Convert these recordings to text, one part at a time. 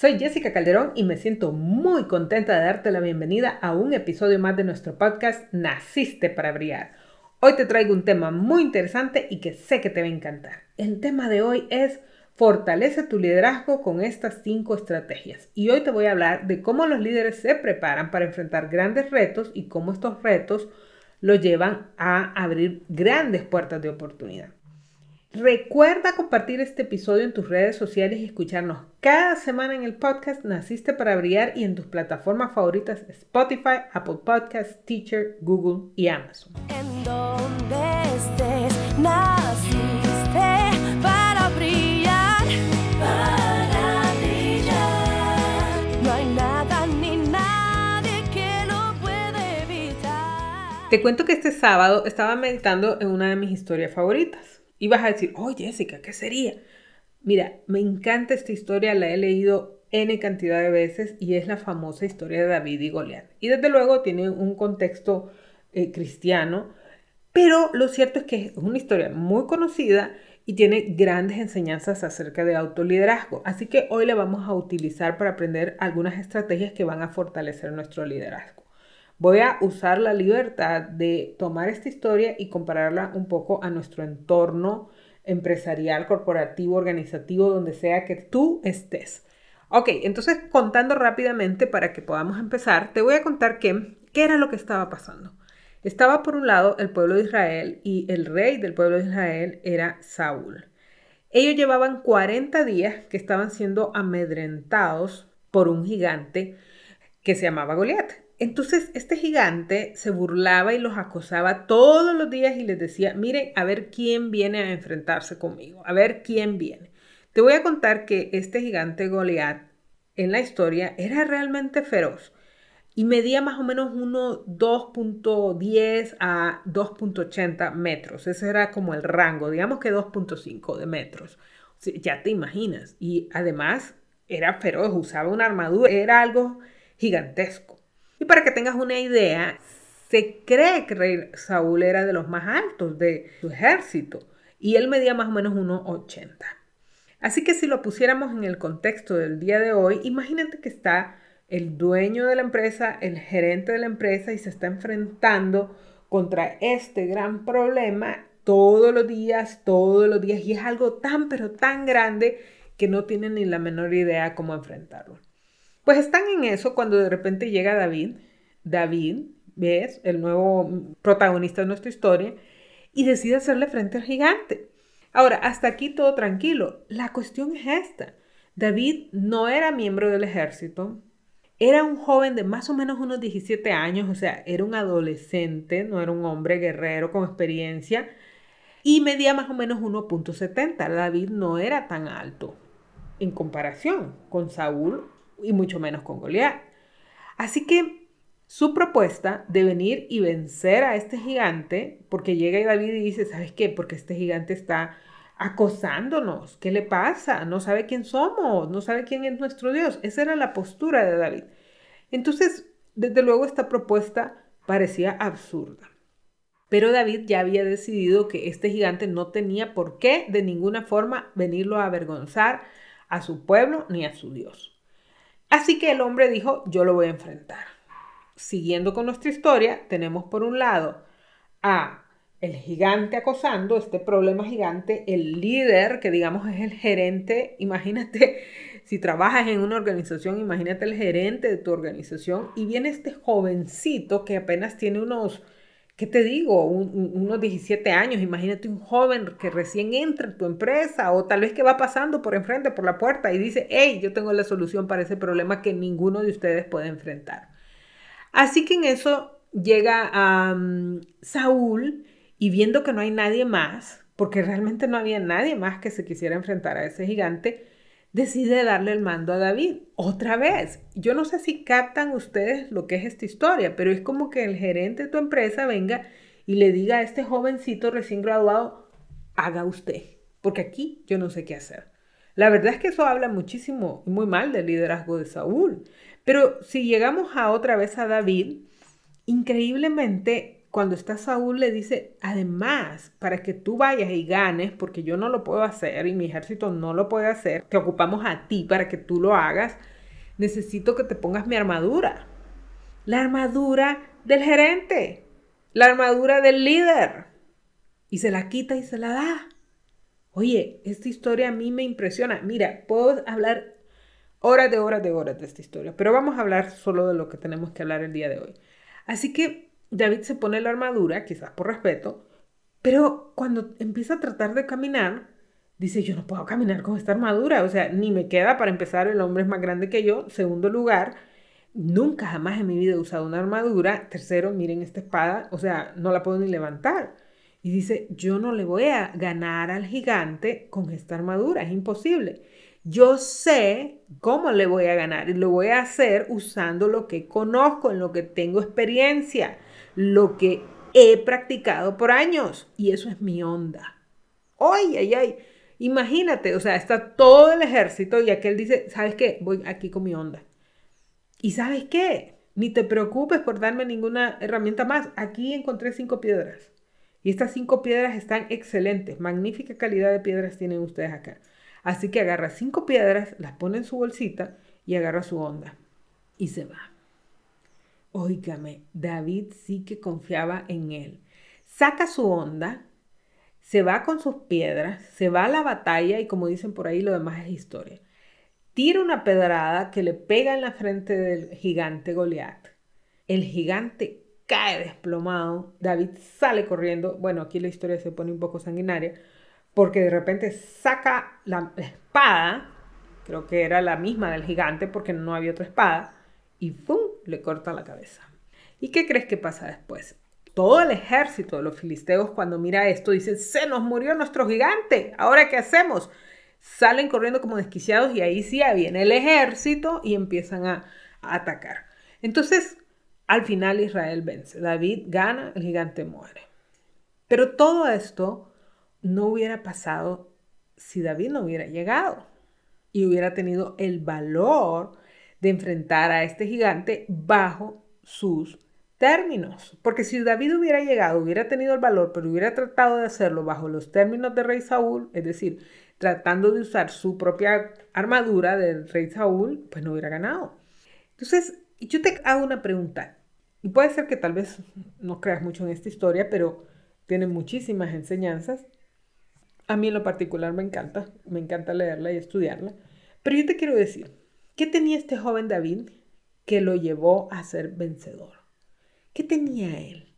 Soy Jessica Calderón y me siento muy contenta de darte la bienvenida a un episodio más de nuestro podcast Naciste para Brillar. Hoy te traigo un tema muy interesante y que sé que te va a encantar. El tema de hoy es Fortalece tu liderazgo con estas cinco estrategias. Y hoy te voy a hablar de cómo los líderes se preparan para enfrentar grandes retos y cómo estos retos los llevan a abrir grandes puertas de oportunidad. Recuerda compartir este episodio en tus redes sociales y escucharnos cada semana en el podcast Naciste para Brillar y en tus plataformas favoritas Spotify, Apple Podcasts, Teacher, Google y Amazon. En donde estés, naciste para brillar, para brillar. No hay nada ni nadie que lo puede evitar. Te cuento que este sábado estaba meditando en una de mis historias favoritas. Y vas a decir, oh Jessica, ¿qué sería? Mira, me encanta esta historia, la he leído N cantidad de veces y es la famosa historia de David y Goliat. Y desde luego tiene un contexto eh, cristiano, pero lo cierto es que es una historia muy conocida y tiene grandes enseñanzas acerca de autoliderazgo. Así que hoy la vamos a utilizar para aprender algunas estrategias que van a fortalecer nuestro liderazgo. Voy a usar la libertad de tomar esta historia y compararla un poco a nuestro entorno empresarial, corporativo, organizativo, donde sea que tú estés. Ok, entonces contando rápidamente para que podamos empezar, te voy a contar que, qué era lo que estaba pasando. Estaba por un lado el pueblo de Israel y el rey del pueblo de Israel era Saúl. Ellos llevaban 40 días que estaban siendo amedrentados por un gigante que se llamaba Goliat. Entonces este gigante se burlaba y los acosaba todos los días y les decía, miren, a ver quién viene a enfrentarse conmigo, a ver quién viene. Te voy a contar que este gigante Goliat en la historia era realmente feroz y medía más o menos uno 2.10 a 2.80 metros. Ese era como el rango, digamos que 2.5 de metros. O ya te imaginas. Y además era feroz, usaba una armadura, era algo gigantesco. Y para que tengas una idea, se cree que Saúl era de los más altos de su ejército y él medía más o menos 1,80. Así que si lo pusiéramos en el contexto del día de hoy, imagínate que está el dueño de la empresa, el gerente de la empresa y se está enfrentando contra este gran problema todos los días, todos los días y es algo tan pero tan grande que no tienen ni la menor idea cómo enfrentarlo. Pues están en eso cuando de repente llega David, David, ¿ves? El nuevo protagonista de nuestra historia, y decide hacerle frente al gigante. Ahora, hasta aquí todo tranquilo. La cuestión es esta. David no era miembro del ejército, era un joven de más o menos unos 17 años, o sea, era un adolescente, no era un hombre guerrero con experiencia, y medía más o menos 1.70. David no era tan alto en comparación con Saúl y mucho menos con Goliat. Así que su propuesta de venir y vencer a este gigante, porque llega David y dice, ¿sabes qué? Porque este gigante está acosándonos. ¿Qué le pasa? No sabe quién somos, no sabe quién es nuestro Dios. Esa era la postura de David. Entonces, desde luego esta propuesta parecía absurda. Pero David ya había decidido que este gigante no tenía por qué de ninguna forma venirlo a avergonzar a su pueblo ni a su Dios. Así que el hombre dijo, yo lo voy a enfrentar. Siguiendo con nuestra historia, tenemos por un lado a el gigante acosando, este problema gigante, el líder, que digamos es el gerente, imagínate, si trabajas en una organización, imagínate el gerente de tu organización, y viene este jovencito que apenas tiene unos, ¿qué te digo? unos 17 años, imagínate un joven que recién entra en tu empresa o tal vez que va pasando por enfrente, por la puerta y dice, hey, yo tengo la solución para ese problema que ninguno de ustedes puede enfrentar. Así que en eso llega Saúl Y viendo que no hay nadie más, porque realmente no había nadie más que se quisiera enfrentar a ese gigante, decide darle el mando a David. Otra vez, yo no sé si captan ustedes lo que es esta historia, pero es como que el gerente de tu empresa venga y le diga a este jovencito recién graduado, haga usted, porque aquí yo no sé qué hacer. La verdad es que eso habla muchísimo y muy mal del liderazgo de Saúl. Pero si llegamos a otra vez a David, increíblemente cuando está Saúl le dice, además, para que tú vayas y ganes, porque yo no lo puedo hacer y mi ejército no lo puede hacer, te ocupamos a ti para que tú lo hagas, necesito que te pongas mi armadura. La armadura del gerente, la armadura del líder. Y se la quita y se la da. Oye, esta historia a mí me impresiona. Mira, puedo hablar horas de horas de horas de esta historia, pero vamos a hablar solo de lo que tenemos que hablar el día de hoy. Así que David se pone la armadura, quizás por respeto, pero cuando empieza a tratar de caminar, dice, yo no puedo caminar con esta armadura, o sea, ni me queda para empezar, el hombre es más grande que yo, segundo lugar, nunca jamás en mi vida he usado una armadura, tercero, miren esta espada, o sea, no la puedo ni levantar. Y dice, yo no le voy a ganar al gigante con esta armadura, es imposible. Yo sé cómo le voy a ganar y lo voy a hacer usando lo que conozco, en lo que tengo experiencia lo que he practicado por años y eso es mi onda. ¡Ay, ay, ay! Imagínate, o sea, está todo el ejército y aquel dice, ¿sabes qué? Voy aquí con mi onda. ¿Y sabes qué? Ni te preocupes por darme ninguna herramienta más. Aquí encontré cinco piedras. Y estas cinco piedras están excelentes. Magnífica calidad de piedras tienen ustedes acá. Así que agarra cinco piedras, las pone en su bolsita y agarra su onda. Y se va. Óigame, David sí que confiaba en él. Saca su onda, se va con sus piedras, se va a la batalla y como dicen por ahí, lo demás es historia. Tira una pedrada que le pega en la frente del gigante Goliat. El gigante cae desplomado. David sale corriendo. Bueno, aquí la historia se pone un poco sanguinaria porque de repente saca la espada, creo que era la misma del gigante porque no había otra espada, y ¡pum! Le corta la cabeza. ¿Y qué crees que pasa después? Todo el ejército de los filisteos cuando mira esto dice, se nos murió nuestro gigante, ¿ahora qué hacemos? Salen corriendo como desquiciados y ahí sí viene el ejército y empiezan a, a atacar. Entonces, al final Israel vence, David gana, el gigante muere. Pero todo esto no hubiera pasado si David no hubiera llegado y hubiera tenido el valor de enfrentar a este gigante bajo sus términos. Porque si David hubiera llegado, hubiera tenido el valor, pero hubiera tratado de hacerlo bajo los términos de rey Saúl, es decir, tratando de usar su propia armadura del rey Saúl, pues no hubiera ganado. Entonces, yo te hago una pregunta. Y puede ser que tal vez no creas mucho en esta historia, pero tiene muchísimas enseñanzas. A mí en lo particular me encanta, me encanta leerla y estudiarla. Pero yo te quiero decir, ¿Qué tenía este joven David que lo llevó a ser vencedor? ¿Qué tenía él?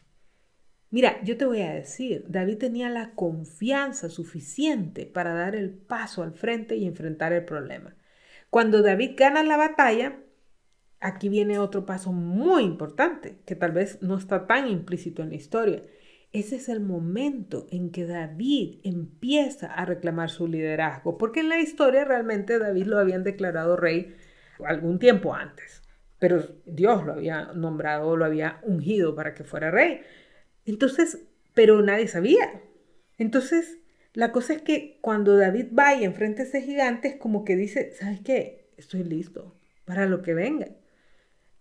Mira, yo te voy a decir, David tenía la confianza suficiente para dar el paso al frente y enfrentar el problema. Cuando David gana la batalla, aquí viene otro paso muy importante, que tal vez no está tan implícito en la historia. Ese es el momento en que David empieza a reclamar su liderazgo, porque en la historia realmente David lo habían declarado rey algún tiempo antes, pero Dios lo había nombrado, lo había ungido para que fuera rey. Entonces, pero nadie sabía. Entonces, la cosa es que cuando David va y enfrenta a ese gigante, es como que dice, ¿sabes qué? Estoy listo para lo que venga.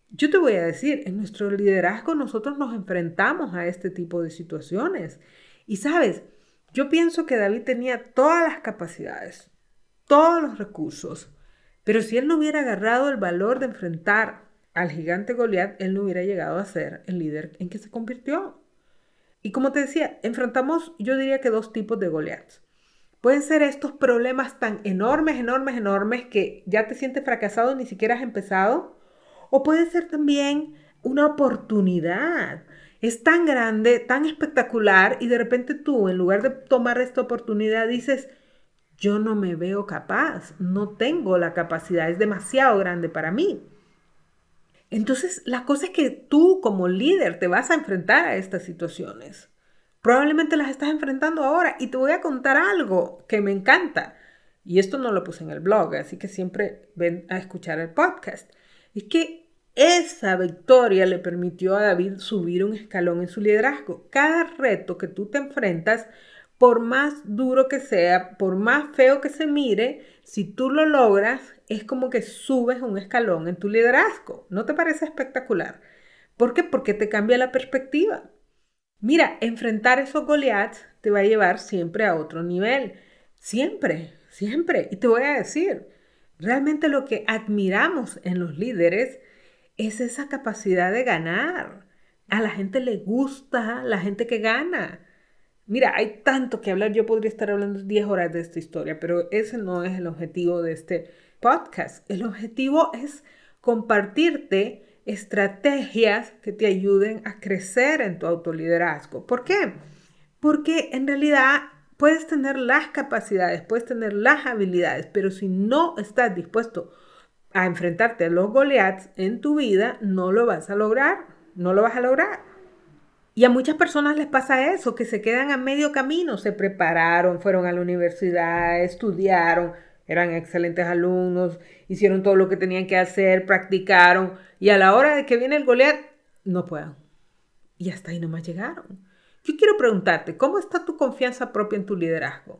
Yo te voy a decir, en nuestro liderazgo nosotros nos enfrentamos a este tipo de situaciones. Y sabes, yo pienso que David tenía todas las capacidades, todos los recursos, pero si él no hubiera agarrado el valor de enfrentar al gigante Goliat, él no hubiera llegado a ser el líder en que se convirtió. Y como te decía, enfrentamos, yo diría que dos tipos de Goliaths. Pueden ser estos problemas tan enormes, enormes, enormes que ya te sientes fracasado ni siquiera has empezado. O puede ser también una oportunidad. Es tan grande, tan espectacular y de repente tú, en lugar de tomar esta oportunidad, dices, yo no me veo capaz, no tengo la capacidad, es demasiado grande para mí. Entonces, la cosa es que tú como líder te vas a enfrentar a estas situaciones. Probablemente las estás enfrentando ahora y te voy a contar algo que me encanta. Y esto no lo puse en el blog, así que siempre ven a escuchar el podcast. Es que esa victoria le permitió a David subir un escalón en su liderazgo. Cada reto que tú te enfrentas, por más duro que sea, por más feo que se mire, si tú lo logras, es como que subes un escalón en tu liderazgo. ¿No te parece espectacular? ¿Por qué? Porque te cambia la perspectiva. Mira, enfrentar esos Goliaths te va a llevar siempre a otro nivel. Siempre, siempre. Y te voy a decir, realmente lo que admiramos en los líderes es esa capacidad de ganar. A la gente le gusta la gente que gana. Mira, hay tanto que hablar. Yo podría estar hablando 10 horas de esta historia, pero ese no es el objetivo de este podcast. El objetivo es compartirte estrategias que te ayuden a crecer en tu autoliderazgo. ¿Por qué? Porque en realidad puedes tener las capacidades, puedes tener las habilidades, pero si no estás dispuesto a enfrentarte a los Goliaths en tu vida, no lo vas a lograr, no lo vas a lograr. Y a muchas personas les pasa eso, que se quedan a medio camino, se prepararon, fueron a la universidad, estudiaron, eran excelentes alumnos, hicieron todo lo que tenían que hacer, practicaron, y a la hora de que viene el Goliat, no puedan. Y hasta ahí nomás llegaron. Yo quiero preguntarte, ¿cómo está tu confianza propia en tu liderazgo?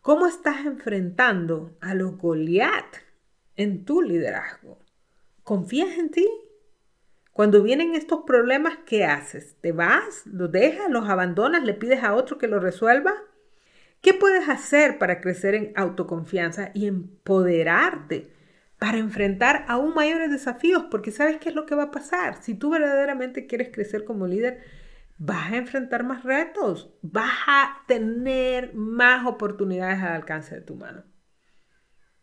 ¿Cómo estás enfrentando a los Goliat en tu liderazgo? ¿Confías en ti? Cuando vienen estos problemas, ¿qué haces? ¿Te vas? ¿Los dejas? ¿Los abandonas? ¿Le pides a otro que lo resuelva? ¿Qué puedes hacer para crecer en autoconfianza y empoderarte para enfrentar aún mayores desafíos? Porque sabes qué es lo que va a pasar. Si tú verdaderamente quieres crecer como líder, vas a enfrentar más retos, vas a tener más oportunidades al alcance de tu mano.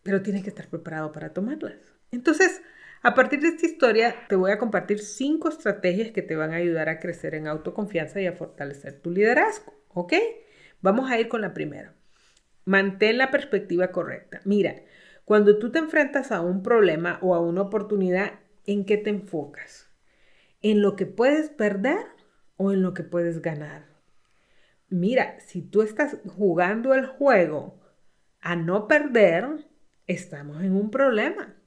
Pero tienes que estar preparado para tomarlas. Entonces, a partir de esta historia, te voy a compartir cinco estrategias que te van a ayudar a crecer en autoconfianza y a fortalecer tu liderazgo. ¿Ok? Vamos a ir con la primera. Mantén la perspectiva correcta. Mira, cuando tú te enfrentas a un problema o a una oportunidad, ¿en qué te enfocas? ¿En lo que puedes perder o en lo que puedes ganar? Mira, si tú estás jugando el juego a no perder, estamos en un problema.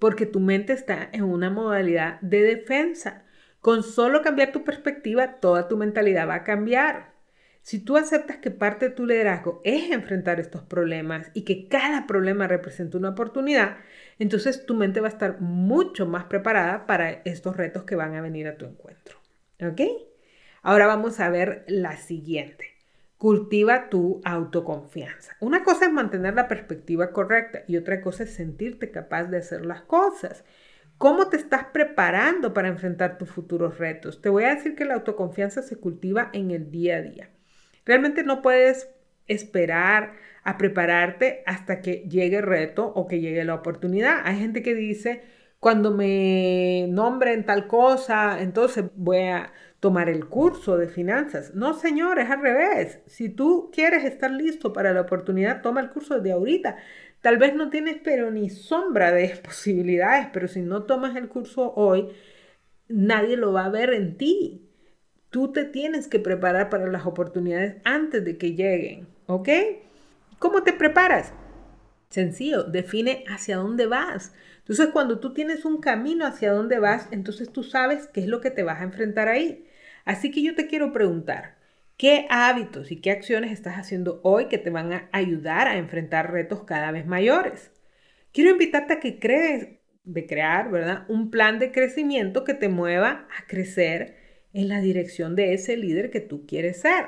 Porque tu mente está en una modalidad de defensa. Con solo cambiar tu perspectiva, toda tu mentalidad va a cambiar. Si tú aceptas que parte de tu liderazgo es enfrentar estos problemas y que cada problema representa una oportunidad, entonces tu mente va a estar mucho más preparada para estos retos que van a venir a tu encuentro. ¿Ok? Ahora vamos a ver la siguiente. Cultiva tu autoconfianza. Una cosa es mantener la perspectiva correcta y otra cosa es sentirte capaz de hacer las cosas. ¿Cómo te estás preparando para enfrentar tus futuros retos? Te voy a decir que la autoconfianza se cultiva en el día a día. Realmente no puedes esperar a prepararte hasta que llegue el reto o que llegue la oportunidad. Hay gente que dice, cuando me nombren tal cosa, entonces voy a tomar el curso de finanzas. No, señor, es al revés. Si tú quieres estar listo para la oportunidad, toma el curso de ahorita. Tal vez no tienes pero ni sombra de posibilidades, pero si no tomas el curso hoy, nadie lo va a ver en ti. Tú te tienes que preparar para las oportunidades antes de que lleguen, ¿ok? ¿Cómo te preparas? Sencillo, define hacia dónde vas. Entonces, cuando tú tienes un camino hacia dónde vas, entonces tú sabes qué es lo que te vas a enfrentar ahí. Así que yo te quiero preguntar, ¿qué hábitos y qué acciones estás haciendo hoy que te van a ayudar a enfrentar retos cada vez mayores? Quiero invitarte a que crees de crear, ¿verdad? Un plan de crecimiento que te mueva a crecer en la dirección de ese líder que tú quieres ser.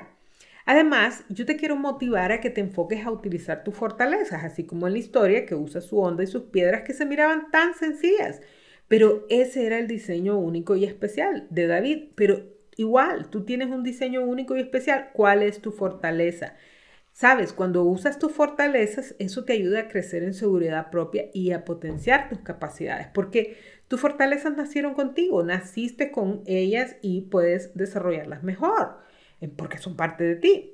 Además, yo te quiero motivar a que te enfoques a utilizar tus fortalezas, así como en la historia que usa su onda y sus piedras que se miraban tan sencillas. Pero ese era el diseño único y especial de David. Pero igual, tú tienes un diseño único y especial. ¿Cuál es tu fortaleza? Sabes, cuando usas tus fortalezas, eso te ayuda a crecer en seguridad propia y a potenciar tus capacidades, porque tus fortalezas nacieron contigo, naciste con ellas y puedes desarrollarlas mejor, eh, porque son parte de ti.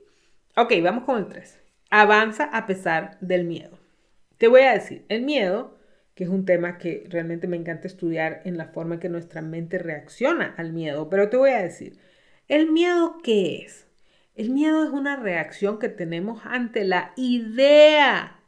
Ok, vamos con el 3. Avanza a pesar del miedo. Te voy a decir, el miedo, que es un tema que realmente me encanta estudiar en la forma en que nuestra mente reacciona al miedo, pero te voy a decir, ¿el miedo qué es? El miedo es una reacción que tenemos ante la idea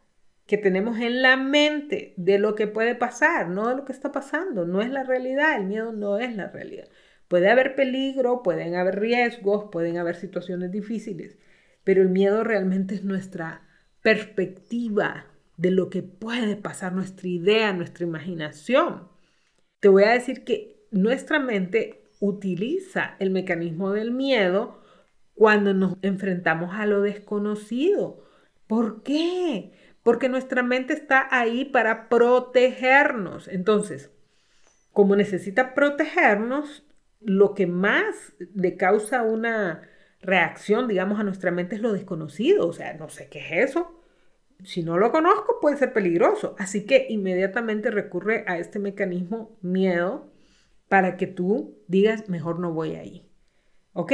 que tenemos en la mente de lo que puede pasar, no de lo que está pasando, no es la realidad, el miedo no es la realidad. Puede haber peligro, pueden haber riesgos, pueden haber situaciones difíciles, pero el miedo realmente es nuestra perspectiva de lo que puede pasar, nuestra idea, nuestra imaginación. Te voy a decir que nuestra mente utiliza el mecanismo del miedo cuando nos enfrentamos a lo desconocido. ¿Por qué? Porque nuestra mente está ahí para protegernos. Entonces, como necesita protegernos, lo que más le causa una reacción, digamos, a nuestra mente es lo desconocido. O sea, no sé qué es eso. Si no lo conozco, puede ser peligroso. Así que inmediatamente recurre a este mecanismo miedo para que tú digas, mejor no voy ahí. ¿Ok?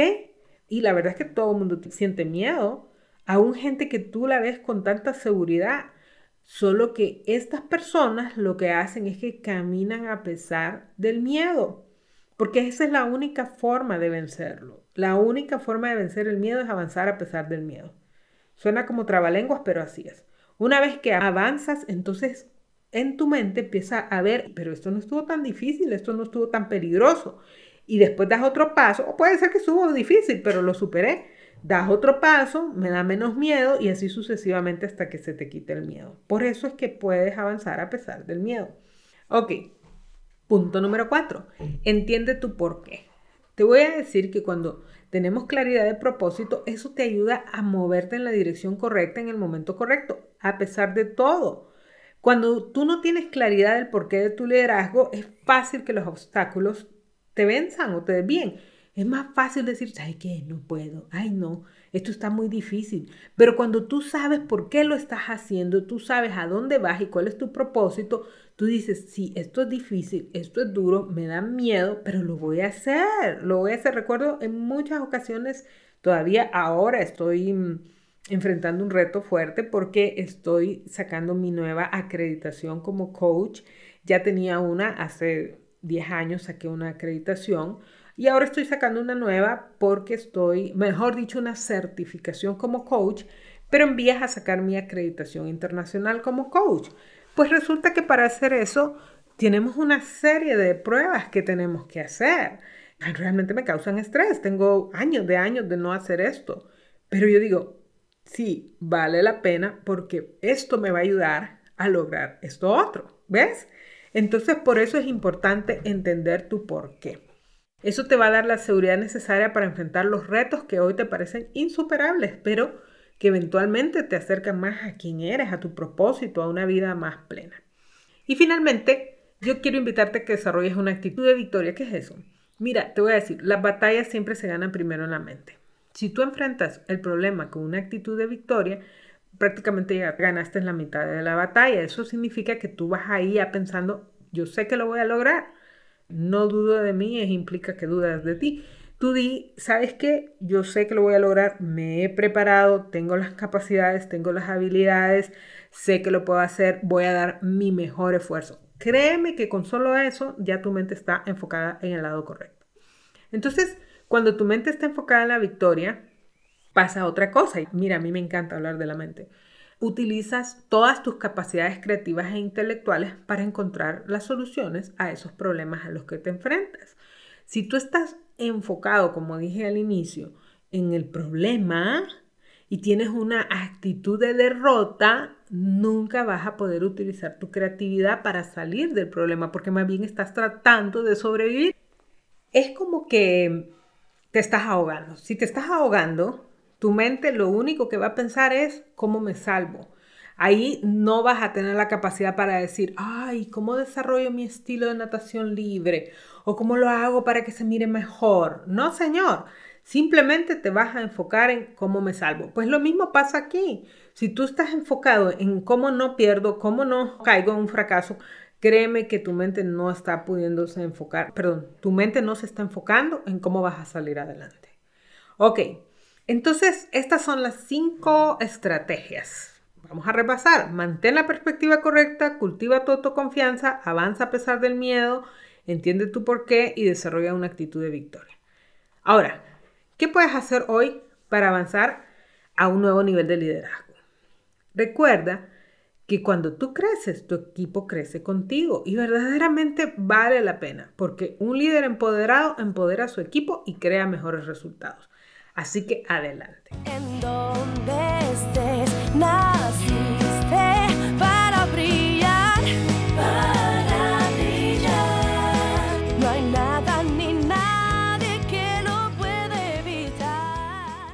Y la verdad es que todo el mundo siente miedo. Aún gente que tú la ves con tanta seguridad. Solo que estas personas lo que hacen es que caminan a pesar del miedo. Porque esa es la única forma de vencerlo. La única forma de vencer el miedo es avanzar a pesar del miedo. Suena como trabalenguas, pero así es. Una vez que avanzas, entonces en tu mente empieza a ver, pero esto no estuvo tan difícil, esto no estuvo tan peligroso. Y después das otro paso, o puede ser que estuvo difícil, pero lo superé. Das otro paso, me da menos miedo y así sucesivamente hasta que se te quite el miedo. Por eso es que puedes avanzar a pesar del miedo. Ok, Punto número cuatro, entiende tu por qué. Te voy a decir que cuando tenemos claridad de propósito, eso te ayuda a moverte en la dirección correcta en el momento correcto, a pesar de todo. Cuando tú no tienes claridad del porqué de tu liderazgo, es fácil que los obstáculos te venzan o te desvíen. Es más fácil decir, ¿sabes qué? No puedo. Ay, no, esto está muy difícil. Pero cuando tú sabes por qué lo estás haciendo, tú sabes a dónde vas y cuál es tu propósito, tú dices, sí, esto es difícil, esto es duro, me da miedo, pero lo voy a hacer. Lo voy a hacer. Recuerdo en muchas ocasiones, todavía ahora estoy mm, enfrentando un reto fuerte porque estoy sacando mi nueva acreditación como coach. Ya tenía una hace 10 años, saqué una acreditación y ahora estoy sacando una nueva porque estoy, mejor dicho, una certificación como coach, pero en vías a sacar mi acreditación internacional como coach. Pues resulta que para hacer eso tenemos una serie de pruebas que tenemos que hacer. Realmente me causan estrés. Tengo años de años de no hacer esto. Pero yo digo, sí, vale la pena porque esto me va a ayudar a lograr esto otro. ¿Ves? Entonces, por eso es importante entender tu por qué. Eso te va a dar la seguridad necesaria para enfrentar los retos que hoy te parecen insuperables, pero que eventualmente te acercan más a quién eres, a tu propósito, a una vida más plena. Y finalmente, yo quiero invitarte a que desarrolles una actitud de victoria. ¿Qué es eso? Mira, te voy a decir, las batallas siempre se ganan primero en la mente. Si tú enfrentas el problema con una actitud de victoria, prácticamente ya ganaste la mitad de la batalla. Eso significa que tú vas ahí ya pensando, yo sé que lo voy a lograr, no dudo de mí, implica que dudas de ti. Tú di, ¿sabes qué? Yo sé que lo voy a lograr, me he preparado, tengo las capacidades, tengo las habilidades, sé que lo puedo hacer, voy a dar mi mejor esfuerzo. Créeme que con solo eso ya tu mente está enfocada en el lado correcto. Entonces, cuando tu mente está enfocada en la victoria, pasa otra cosa. Y mira, a mí me encanta hablar de la mente utilizas todas tus capacidades creativas e intelectuales para encontrar las soluciones a esos problemas a los que te enfrentas. Si tú estás enfocado, como dije al inicio, en el problema y tienes una actitud de derrota, nunca vas a poder utilizar tu creatividad para salir del problema, porque más bien estás tratando de sobrevivir. Es como que te estás ahogando. Si te estás ahogando, tu mente lo único que va a pensar es cómo me salvo. Ahí no vas a tener la capacidad para decir, ay, ¿cómo desarrollo mi estilo de natación libre? ¿O cómo lo hago para que se mire mejor? No, señor. Simplemente te vas a enfocar en cómo me salvo. Pues lo mismo pasa aquí. Si tú estás enfocado en cómo no pierdo, cómo no caigo en un fracaso, créeme que tu mente no está pudiéndose enfocar, perdón, tu mente no se está enfocando en cómo vas a salir adelante. Ok, entonces, estas son las cinco estrategias. Vamos a repasar. Mantén la perspectiva correcta, cultiva tu autoconfianza, avanza a pesar del miedo, entiende tu porqué y desarrolla una actitud de victoria. Ahora, ¿qué puedes hacer hoy para avanzar a un nuevo nivel de liderazgo. Recuerda que cuando tú creces, tu equipo crece contigo y verdaderamente vale la pena, porque un líder empoderado empodera a su equipo y crea mejores resultados. Así que adelante.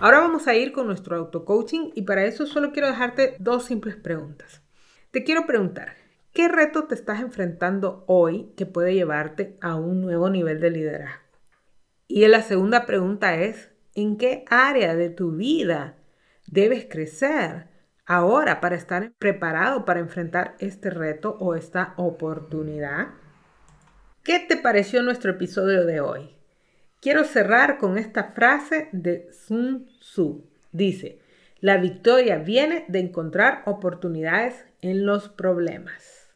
Ahora vamos a ir con nuestro auto-coaching y para eso solo quiero dejarte dos simples preguntas. Te quiero preguntar, ¿qué reto te estás enfrentando hoy que puede llevarte a un nuevo nivel de liderazgo? Y la segunda pregunta es, ¿en qué área de tu vida debes crecer ahora para estar preparado para enfrentar este reto o esta oportunidad? ¿Qué te pareció nuestro episodio de hoy? Quiero cerrar con esta frase de Sun Tzu. Dice, la victoria viene de encontrar oportunidades en los problemas.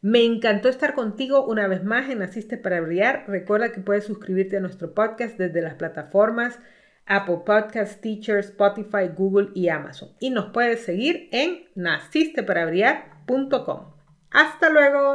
Me encantó estar contigo una vez más en Naciste para Brillar. Recuerda que puedes suscribirte a nuestro podcast desde las plataformas Apple Podcasts, Teacher, Spotify, Google y Amazon. Y nos puedes seguir en nacisteparabrillar.com. Hasta luego.